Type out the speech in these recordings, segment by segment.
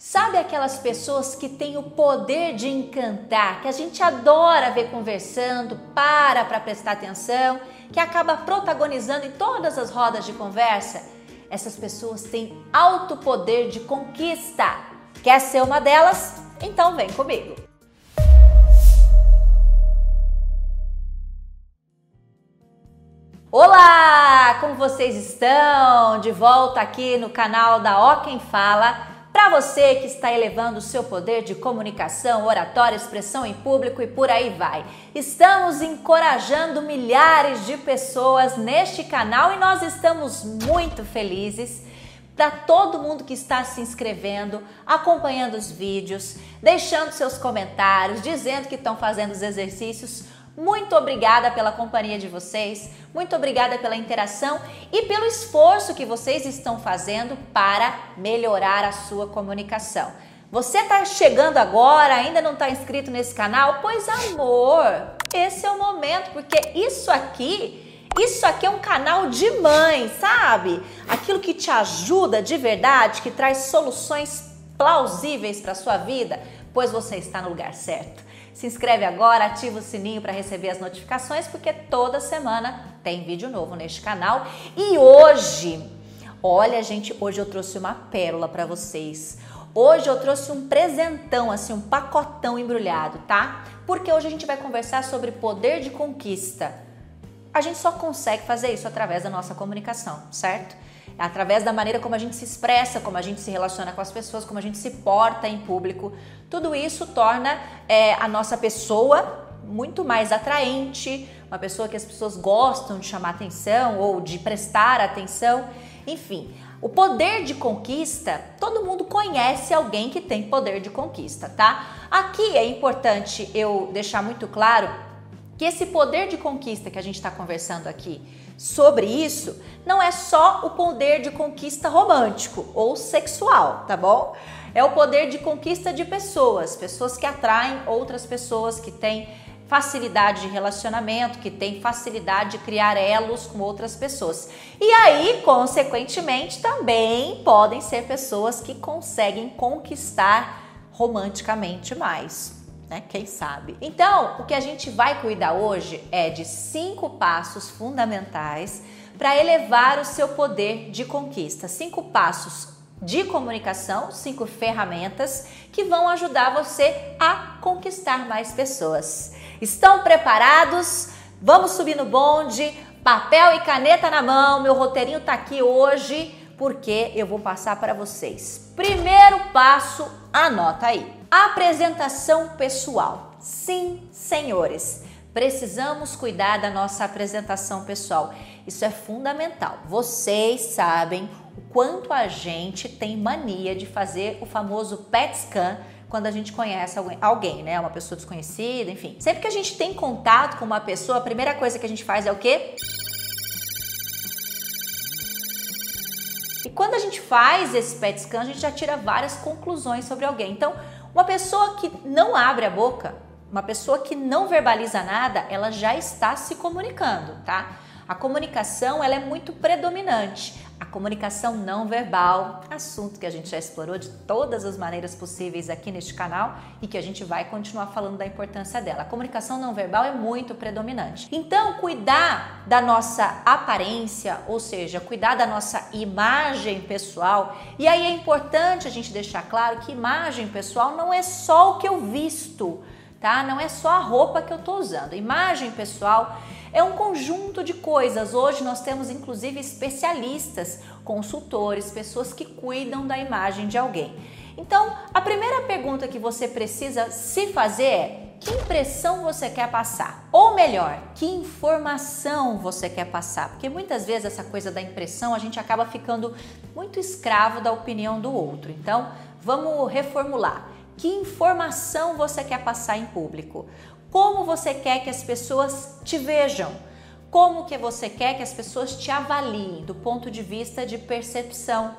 Sabe aquelas pessoas que têm o poder de encantar, que a gente adora ver conversando, para para prestar atenção, que acaba protagonizando em todas as rodas de conversa? Essas pessoas têm alto poder de conquista. Quer ser uma delas? Então vem comigo. Olá, como vocês estão? De volta aqui no canal da Ó Quem Fala para você que está elevando o seu poder de comunicação, oratória, expressão em público e por aí vai. Estamos encorajando milhares de pessoas neste canal e nós estamos muito felizes para todo mundo que está se inscrevendo, acompanhando os vídeos, deixando seus comentários, dizendo que estão fazendo os exercícios. Muito obrigada pela companhia de vocês, muito obrigada pela interação e pelo esforço que vocês estão fazendo para melhorar a sua comunicação. Você está chegando agora, ainda não está inscrito nesse canal? Pois amor, esse é o momento, porque isso aqui, isso aqui é um canal de mãe, sabe? Aquilo que te ajuda de verdade, que traz soluções plausíveis para sua vida, pois você está no lugar certo. Se inscreve agora, ativa o sininho para receber as notificações, porque toda semana tem vídeo novo neste canal. E hoje, olha gente, hoje eu trouxe uma pérola para vocês. Hoje eu trouxe um presentão, assim, um pacotão embrulhado, tá? Porque hoje a gente vai conversar sobre poder de conquista. A gente só consegue fazer isso através da nossa comunicação, certo? Através da maneira como a gente se expressa, como a gente se relaciona com as pessoas, como a gente se porta em público. Tudo isso torna é, a nossa pessoa muito mais atraente, uma pessoa que as pessoas gostam de chamar atenção ou de prestar atenção. Enfim, o poder de conquista, todo mundo conhece alguém que tem poder de conquista, tá? Aqui é importante eu deixar muito claro que esse poder de conquista que a gente está conversando aqui sobre isso não é só o poder de conquista romântico ou sexual, tá bom? É o poder de conquista de pessoas, pessoas que atraem outras pessoas, que têm facilidade de relacionamento, que têm facilidade de criar elos com outras pessoas. E aí, consequentemente, também podem ser pessoas que conseguem conquistar romanticamente mais né? Quem sabe? Então, o que a gente vai cuidar hoje é de cinco passos fundamentais para elevar o seu poder de conquista. Cinco passos de comunicação, cinco ferramentas que vão ajudar você a conquistar mais pessoas. Estão preparados? Vamos subir no bonde, papel e caneta na mão. Meu roteirinho tá aqui hoje porque eu vou passar para vocês. Primeiro passo, anota aí. Apresentação pessoal. Sim, senhores, precisamos cuidar da nossa apresentação pessoal. Isso é fundamental. Vocês sabem o quanto a gente tem mania de fazer o famoso PET scan quando a gente conhece alguém, né? Uma pessoa desconhecida, enfim. Sempre que a gente tem contato com uma pessoa, a primeira coisa que a gente faz é o quê? E quando a gente faz esse PET scan, a gente já tira várias conclusões sobre alguém. Então, uma pessoa que não abre a boca, uma pessoa que não verbaliza nada, ela já está se comunicando, tá? A comunicação ela é muito predominante. A comunicação não verbal, assunto que a gente já explorou de todas as maneiras possíveis aqui neste canal e que a gente vai continuar falando da importância dela. A comunicação não verbal é muito predominante. Então, cuidar da nossa aparência, ou seja, cuidar da nossa imagem pessoal. E aí é importante a gente deixar claro que imagem pessoal não é só o que eu visto, tá? Não é só a roupa que eu tô usando. Imagem pessoal é um conjunto de coisas. Hoje nós temos inclusive especialistas, consultores, pessoas que cuidam da imagem de alguém. Então, a primeira pergunta que você precisa se fazer é: que impressão você quer passar? Ou melhor, que informação você quer passar? Porque muitas vezes essa coisa da impressão a gente acaba ficando muito escravo da opinião do outro. Então, vamos reformular. Que informação você quer passar em público? Como você quer que as pessoas te vejam? Como que você quer que as pessoas te avaliem do ponto de vista de percepção?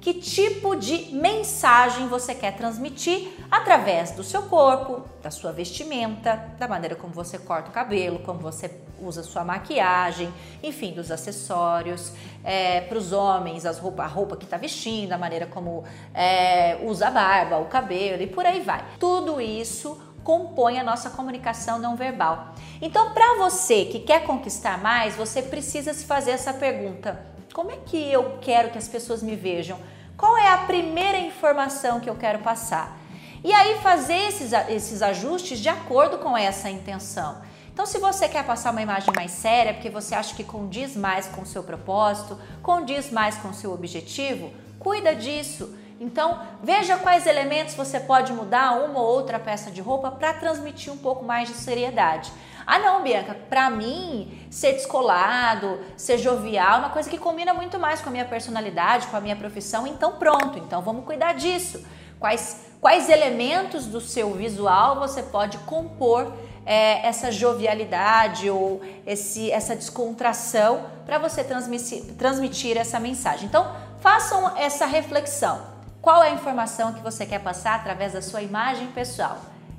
Que tipo de mensagem você quer transmitir através do seu corpo, da sua vestimenta, da maneira como você corta o cabelo, como você usa sua maquiagem, enfim, dos acessórios. É, para os homens, as roupa, a roupa que está vestindo, a maneira como é, usa a barba, o cabelo e por aí vai. Tudo isso compõe a nossa comunicação não verbal. Então, para você que quer conquistar mais, você precisa se fazer essa pergunta: como é que eu quero que as pessoas me vejam? Qual é a primeira informação que eu quero passar? E aí fazer esses, esses ajustes de acordo com essa intenção. Então, se você quer passar uma imagem mais séria, porque você acha que condiz mais com o seu propósito, condiz mais com o seu objetivo, cuida disso. Então, veja quais elementos você pode mudar uma ou outra peça de roupa para transmitir um pouco mais de seriedade. Ah, não, Bianca, para mim, ser descolado, ser jovial é uma coisa que combina muito mais com a minha personalidade, com a minha profissão, então pronto, então vamos cuidar disso. Quais, quais elementos do seu visual você pode compor é, essa jovialidade ou esse, essa descontração para você transmitir, transmitir essa mensagem? Então, façam essa reflexão. Qual é a informação que você quer passar através da sua imagem pessoal?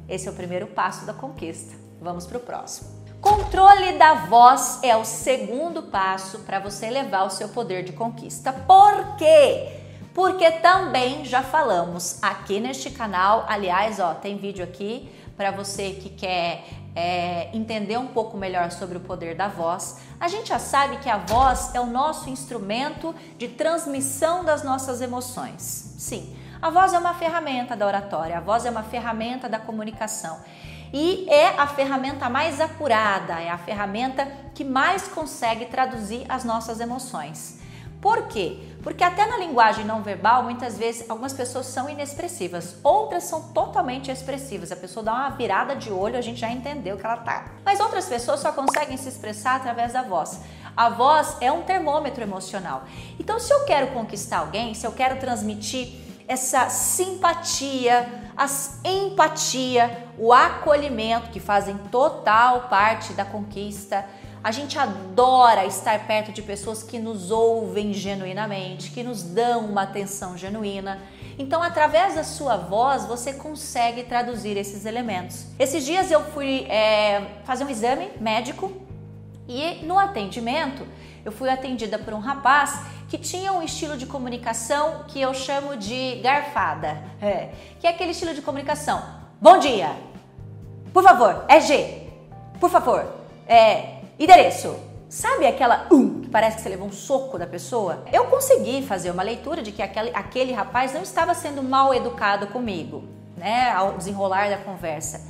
Esse é o primeiro passo da conquista. Vamos para o próximo. Controle da voz é o segundo passo para você elevar o seu poder de conquista. Por quê? Porque também já falamos aqui neste canal, aliás, ó, tem vídeo aqui para você que quer é, entender um pouco melhor sobre o poder da voz, a gente já sabe que a voz é o nosso instrumento de transmissão das nossas emoções. Sim, a voz é uma ferramenta da oratória, a voz é uma ferramenta da comunicação e é a ferramenta mais acurada, é a ferramenta que mais consegue traduzir as nossas emoções. Por quê? Porque até na linguagem não verbal, muitas vezes algumas pessoas são inexpressivas, outras são totalmente expressivas. A pessoa dá uma virada de olho, a gente já entendeu que ela tá. Mas outras pessoas só conseguem se expressar através da voz. A voz é um termômetro emocional. Então, se eu quero conquistar alguém, se eu quero transmitir essa simpatia, a empatia, o acolhimento que fazem total parte da conquista, a gente adora estar perto de pessoas que nos ouvem genuinamente, que nos dão uma atenção genuína. Então, através da sua voz, você consegue traduzir esses elementos. Esses dias eu fui é, fazer um exame médico e no atendimento eu fui atendida por um rapaz que tinha um estilo de comunicação que eu chamo de garfada, é, que é aquele estilo de comunicação. Bom dia, por favor, é G, por favor, é Endereço. Sabe aquela um que parece que você levou um soco da pessoa? Eu consegui fazer uma leitura de que aquele, aquele rapaz não estava sendo mal educado comigo, né, ao desenrolar da conversa.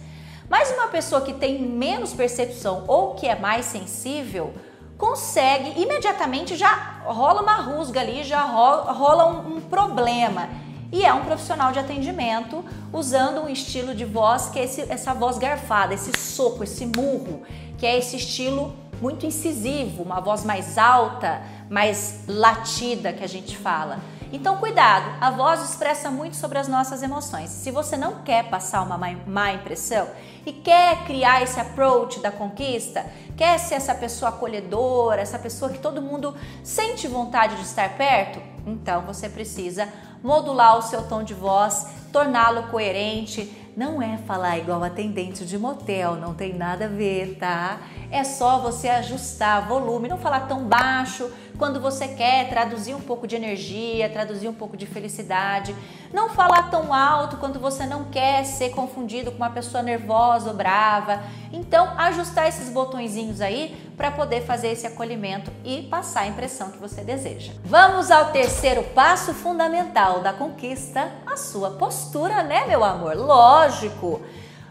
Mas uma pessoa que tem menos percepção ou que é mais sensível consegue imediatamente já rola uma rusga ali, já rola, rola um, um problema e é um profissional de atendimento usando um estilo de voz que é esse, essa voz garfada, esse soco, esse murro, que é esse estilo muito incisivo, uma voz mais alta, mais latida que a gente fala. Então, cuidado, a voz expressa muito sobre as nossas emoções. Se você não quer passar uma má impressão e quer criar esse approach da conquista, quer ser essa pessoa acolhedora, essa pessoa que todo mundo sente vontade de estar perto, então você precisa modular o seu tom de voz, torná-lo coerente. Não é falar igual atendente de motel, não tem nada a ver, tá? É só você ajustar volume, não falar tão baixo quando você quer traduzir um pouco de energia, traduzir um pouco de felicidade. Não falar tão alto quando você não quer ser confundido com uma pessoa nervosa ou brava. Então, ajustar esses botõezinhos aí para poder fazer esse acolhimento e passar a impressão que você deseja. Vamos ao terceiro passo fundamental da conquista, a sua postura, né, meu amor? Lógico.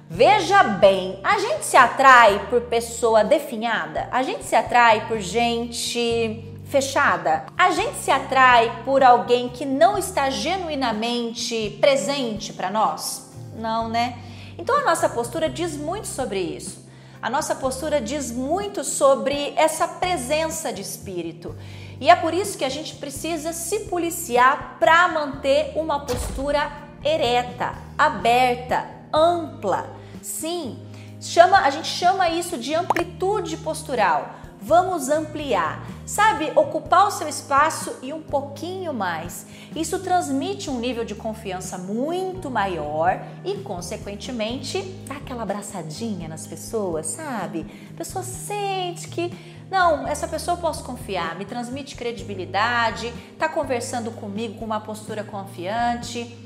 Veja bem, a gente se atrai por pessoa definhada? A gente se atrai por gente fechada? A gente se atrai por alguém que não está genuinamente presente para nós? Não, né? Então a nossa postura diz muito sobre isso. A nossa postura diz muito sobre essa presença de espírito. E é por isso que a gente precisa se policiar para manter uma postura ereta, aberta, ampla Sim, chama, a gente chama isso de amplitude postural. Vamos ampliar, sabe? Ocupar o seu espaço e um pouquinho mais. Isso transmite um nível de confiança muito maior e, consequentemente, dá aquela abraçadinha nas pessoas, sabe? A pessoa sente que, não, essa pessoa eu posso confiar, me transmite credibilidade, tá conversando comigo com uma postura confiante.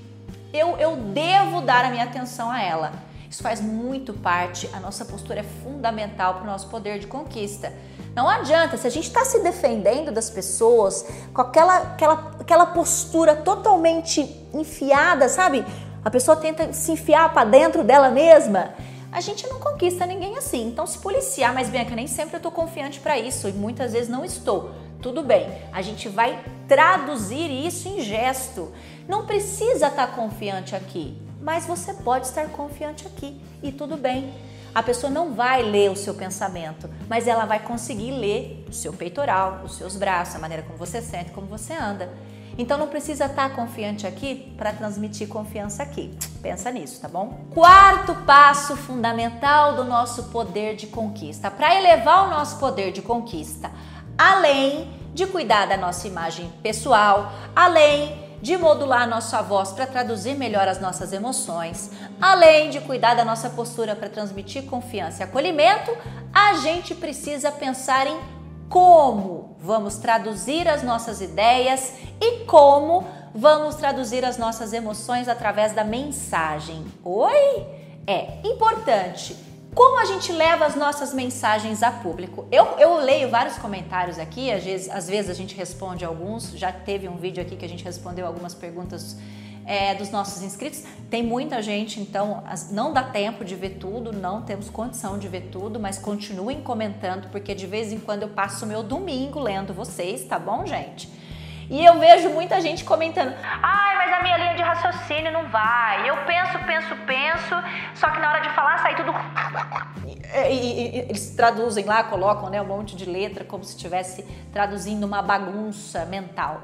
Eu, eu devo dar a minha atenção a ela. Isso faz muito parte, a nossa postura é fundamental para o nosso poder de conquista. Não adianta, se a gente está se defendendo das pessoas com aquela, aquela, aquela postura totalmente enfiada, sabe? A pessoa tenta se enfiar para dentro dela mesma. A gente não conquista ninguém assim. Então, se policiar, mas bem, que nem sempre eu estou confiante para isso e muitas vezes não estou. Tudo bem, a gente vai traduzir isso em gesto. Não precisa estar tá confiante aqui, mas você pode estar confiante aqui e tudo bem. A pessoa não vai ler o seu pensamento, mas ela vai conseguir ler o seu peitoral, os seus braços, a maneira como você sente, como você anda. Então não precisa estar confiante aqui para transmitir confiança aqui. Pensa nisso, tá bom? Quarto passo fundamental do nosso poder de conquista. Para elevar o nosso poder de conquista, além de cuidar da nossa imagem pessoal, além de modular nossa voz para traduzir melhor as nossas emoções, além de cuidar da nossa postura para transmitir confiança e acolhimento, a gente precisa pensar em como vamos traduzir as nossas ideias e como vamos traduzir as nossas emoções através da mensagem. Oi? É importante como a gente leva as nossas mensagens a público? Eu, eu leio vários comentários aqui, às vezes, às vezes a gente responde alguns. Já teve um vídeo aqui que a gente respondeu algumas perguntas é, dos nossos inscritos. Tem muita gente, então não dá tempo de ver tudo, não temos condição de ver tudo, mas continuem comentando, porque de vez em quando eu passo o meu domingo lendo vocês, tá bom, gente? E eu vejo muita gente comentando: ai, mas a minha linha de raciocínio não vai. Eu penso, penso, penso, só que na hora de falar sai tudo. E, e, e, eles traduzem lá, colocam né, um monte de letra como se estivesse traduzindo uma bagunça mental.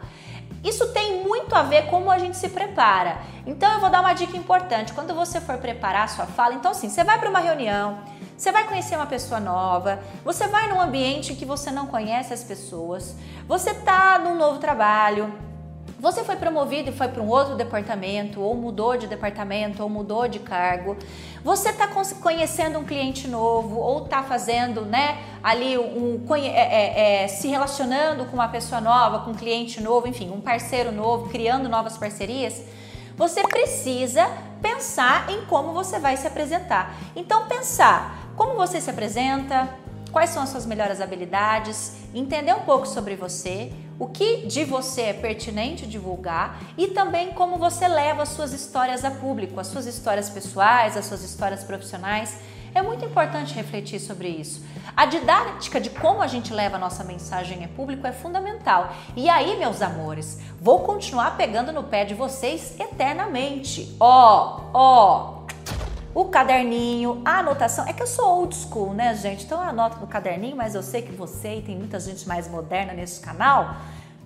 Isso tem muito a ver como a gente se prepara. Então eu vou dar uma dica importante. Quando você for preparar a sua fala, então assim, você vai para uma reunião, você vai conhecer uma pessoa nova, você vai num ambiente que você não conhece as pessoas, você está num novo trabalho, você foi promovido e foi para um outro departamento, ou mudou de departamento, ou mudou de cargo. Você está conhecendo um cliente novo, ou está fazendo, né, ali um, é, é, é, se relacionando com uma pessoa nova, com um cliente novo, enfim, um parceiro novo, criando novas parcerias. Você precisa pensar em como você vai se apresentar. Então, pensar como você se apresenta, quais são as suas melhores habilidades, entender um pouco sobre você, o que de você é pertinente divulgar e também como você leva as suas histórias a público, as suas histórias pessoais, as suas histórias profissionais. É muito importante refletir sobre isso. A didática de como a gente leva a nossa mensagem a público é fundamental. E aí, meus amores, vou continuar pegando no pé de vocês eternamente. Ó, oh, ó, oh, o caderninho, a anotação. É que eu sou old school, né, gente? Então eu anoto no caderninho, mas eu sei que você e tem muita gente mais moderna nesse canal.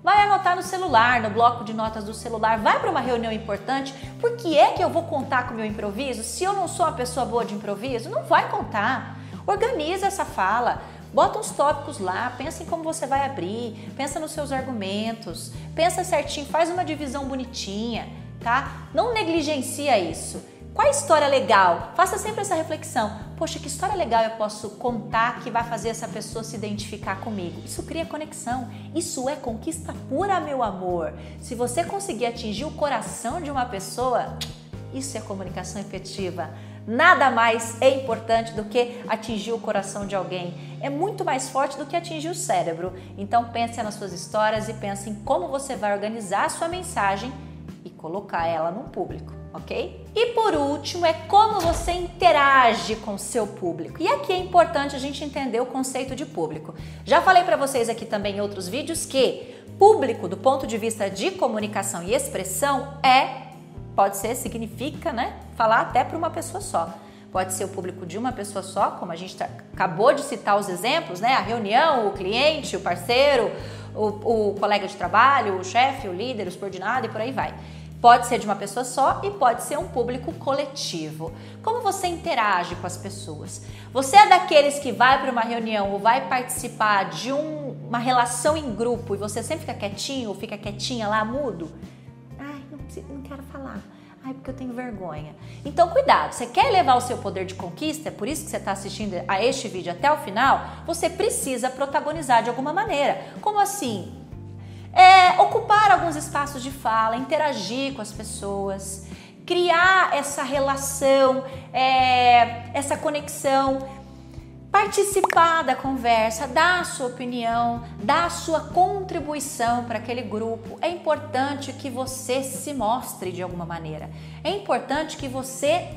Vai anotar no celular, no bloco de notas do celular, vai para uma reunião importante. Por que é que eu vou contar com o meu improviso? Se eu não sou uma pessoa boa de improviso, não vai contar. Organiza essa fala. Bota uns tópicos lá, pensa em como você vai abrir, pensa nos seus argumentos, pensa certinho, faz uma divisão bonitinha, tá? Não negligencia isso. Qual a história legal? Faça sempre essa reflexão. Poxa, que história legal eu posso contar que vai fazer essa pessoa se identificar comigo? Isso cria conexão. Isso é conquista pura, meu amor. Se você conseguir atingir o coração de uma pessoa, isso é comunicação efetiva. Nada mais é importante do que atingir o coração de alguém. É muito mais forte do que atingir o cérebro. Então pense nas suas histórias e pense em como você vai organizar a sua mensagem e colocar ela no público ok? E por último é como você interage com o seu público. E aqui é importante a gente entender o conceito de público. Já falei para vocês aqui também em outros vídeos que público, do ponto de vista de comunicação e expressão, é, pode ser, significa, né? Falar até para uma pessoa só. Pode ser o público de uma pessoa só, como a gente tá, acabou de citar os exemplos, né? A reunião, o cliente, o parceiro, o, o colega de trabalho, o chefe, o líder, o subordinado e por aí vai. Pode ser de uma pessoa só e pode ser um público coletivo. Como você interage com as pessoas? Você é daqueles que vai para uma reunião ou vai participar de um, uma relação em grupo e você sempre fica quietinho ou fica quietinha lá, mudo? Ai, não, não quero falar. Ai, porque eu tenho vergonha. Então, cuidado. Você quer levar o seu poder de conquista? É por isso que você está assistindo a este vídeo até o final. Você precisa protagonizar de alguma maneira. Como assim? É, ocupar alguns espaços de fala, interagir com as pessoas, criar essa relação, é, essa conexão participar da conversa, dar a sua opinião, dar a sua contribuição para aquele grupo. É importante que você se mostre de alguma maneira. É importante que você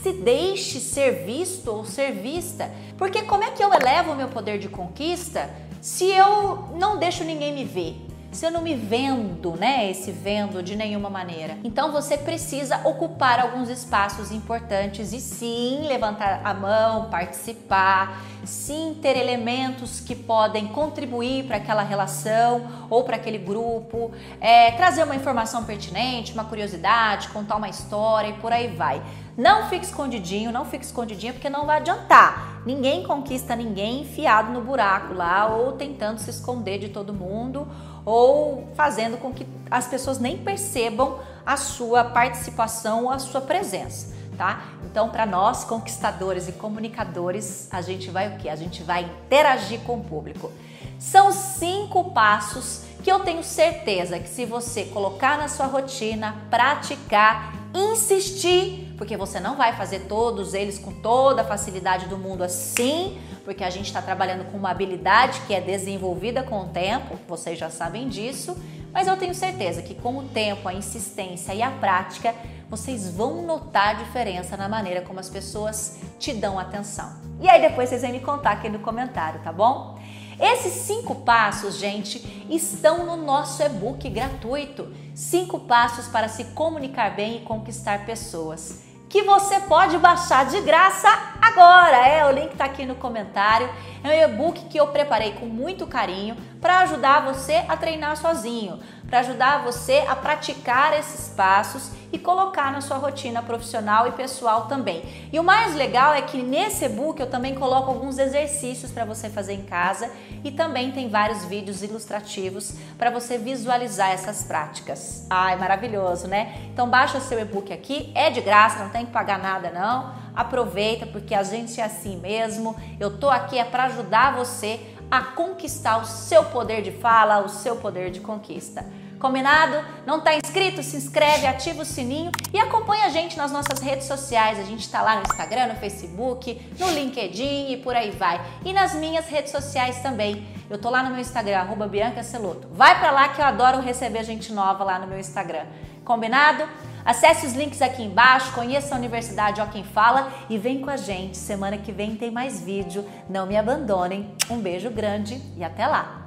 se deixe ser visto ou ser vista. Porque como é que eu elevo o meu poder de conquista se eu não deixo ninguém me ver? Se eu não me vendo, né, esse vendo de nenhuma maneira. Então você precisa ocupar alguns espaços importantes e sim levantar a mão, participar, sim ter elementos que podem contribuir para aquela relação ou para aquele grupo, é, trazer uma informação pertinente, uma curiosidade, contar uma história e por aí vai. Não fique escondidinho, não fique escondidinha porque não vai adiantar. Ninguém conquista ninguém enfiado no buraco lá ou tentando se esconder de todo mundo ou fazendo com que as pessoas nem percebam a sua participação a sua presença, tá? Então, para nós conquistadores e comunicadores, a gente vai o que? A gente vai interagir com o público. São cinco passos que eu tenho certeza que se você colocar na sua rotina, praticar, insistir, porque você não vai fazer todos eles com toda a facilidade do mundo assim, porque a gente está trabalhando com uma habilidade que é desenvolvida com o tempo, vocês já sabem disso, mas eu tenho certeza que com o tempo, a insistência e a prática, vocês vão notar a diferença na maneira como as pessoas te dão atenção. E aí depois vocês vêm me contar aqui no comentário, tá bom? Esses cinco passos, gente, estão no nosso e-book gratuito. Cinco passos para se comunicar bem e conquistar pessoas que você pode baixar de graça agora. É, o link está aqui no comentário. É um e-book que eu preparei com muito carinho para ajudar você a treinar sozinho, para ajudar você a praticar esses passos e colocar na sua rotina profissional e pessoal também. E o mais legal é que nesse e-book eu também coloco alguns exercícios para você fazer em casa e também tem vários vídeos ilustrativos para você visualizar essas práticas. Ai, maravilhoso, né? Então baixa seu e-book aqui, é de graça, não tem que pagar nada não. Aproveita porque a gente é assim mesmo. Eu tô aqui é para ajudar você a conquistar o seu poder de fala, o seu poder de conquista. Combinado? Não está inscrito? Se inscreve, ativa o sininho e acompanha a gente nas nossas redes sociais. A gente está lá no Instagram, no Facebook, no LinkedIn e por aí vai. E nas minhas redes sociais também. Eu tô lá no meu Instagram, arroba Bianca Celoto. Vai para lá que eu adoro receber gente nova lá no meu Instagram. Combinado? Acesse os links aqui embaixo, conheça a Universidade Ó Quem Fala e vem com a gente. Semana que vem tem mais vídeo. Não me abandonem. Um beijo grande e até lá!